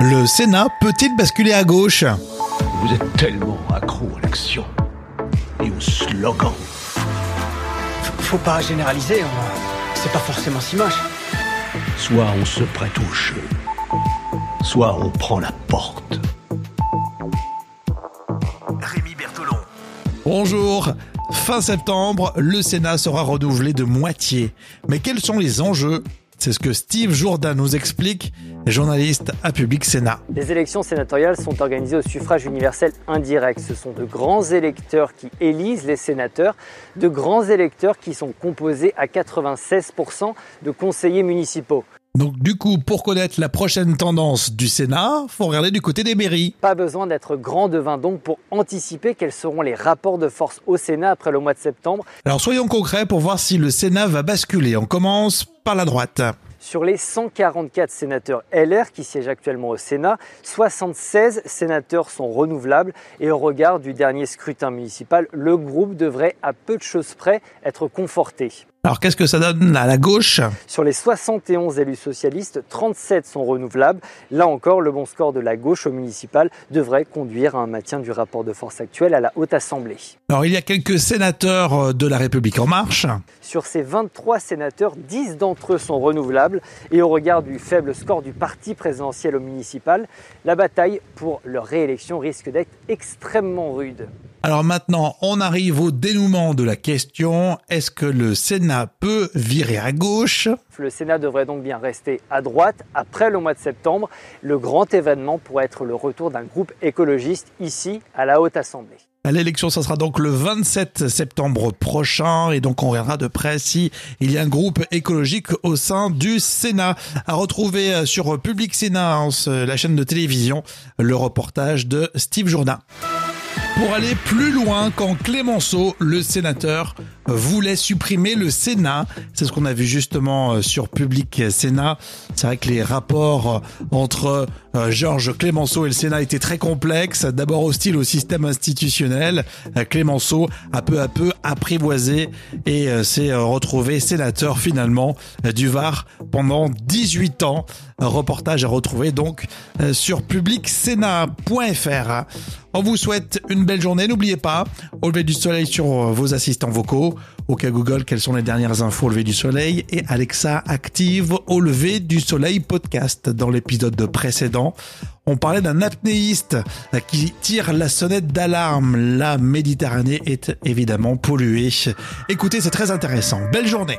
Le Sénat peut-il basculer à gauche? Vous êtes tellement accro à l'action et au slogan. Faut pas généraliser, hein. c'est pas forcément si moche. Soit on se prête au jeu, soit on prend la porte. Rémi Bertolon. Bonjour Fin septembre, le Sénat sera renouvelé de moitié. Mais quels sont les enjeux? C'est ce que Steve Jourdain nous explique, journaliste à Public Sénat. Les élections sénatoriales sont organisées au suffrage universel indirect. Ce sont de grands électeurs qui élisent les sénateurs, de grands électeurs qui sont composés à 96% de conseillers municipaux. Donc du coup, pour connaître la prochaine tendance du Sénat, faut regarder du côté des mairies. Pas besoin d'être grand devin donc pour anticiper quels seront les rapports de force au Sénat après le mois de septembre. Alors soyons concrets pour voir si le Sénat va basculer. On commence par la droite. Sur les 144 sénateurs LR qui siègent actuellement au Sénat, 76 sénateurs sont renouvelables et au regard du dernier scrutin municipal, le groupe devrait à peu de choses près être conforté. Alors qu'est-ce que ça donne à la gauche? Sur les 71 élus socialistes, 37 sont renouvelables. Là encore, le bon score de la gauche au municipal devrait conduire à un maintien du rapport de force actuel à la Haute Assemblée. Alors il y a quelques sénateurs de la République en marche. Sur ces 23 sénateurs, 10 d'entre eux sont renouvelables et au regard du faible score du parti présidentiel au municipal, la bataille pour leur réélection risque d'être extrêmement rude. Alors maintenant, on arrive au dénouement de la question. Est-ce que le Sénat peut virer à gauche? Le Sénat devrait donc bien rester à droite après le mois de septembre. Le grand événement pourrait être le retour d'un groupe écologiste ici à la Haute Assemblée. L'élection, ça sera donc le 27 septembre prochain et donc on verra de près si il y a un groupe écologique au sein du Sénat. À retrouver sur Public Sénat, hein, la chaîne de télévision, le reportage de Steve Jourdain pour aller plus loin quand Clémenceau, le sénateur, voulait supprimer le Sénat. C'est ce qu'on a vu justement euh, sur Public Sénat. C'est vrai que les rapports entre euh, Georges Clémenceau et le Sénat étaient très complexes. D'abord hostile au système institutionnel. Euh, Clémenceau a peu à peu apprivoisé et s'est retrouvé sénateur finalement du Var pendant 18 ans. Un reportage à retrouver donc sur publicsénat.fr. On vous souhaite une belle journée. N'oubliez pas, au lever du soleil sur vos assistants vocaux. Au cas Google, quelles sont les dernières infos au lever du soleil Et Alexa active au lever du soleil podcast. Dans l'épisode précédent, on parlait d'un apnéiste qui tire la sonnette d'alarme. La Méditerranée est évidemment polluée. Écoutez, c'est très intéressant. Belle journée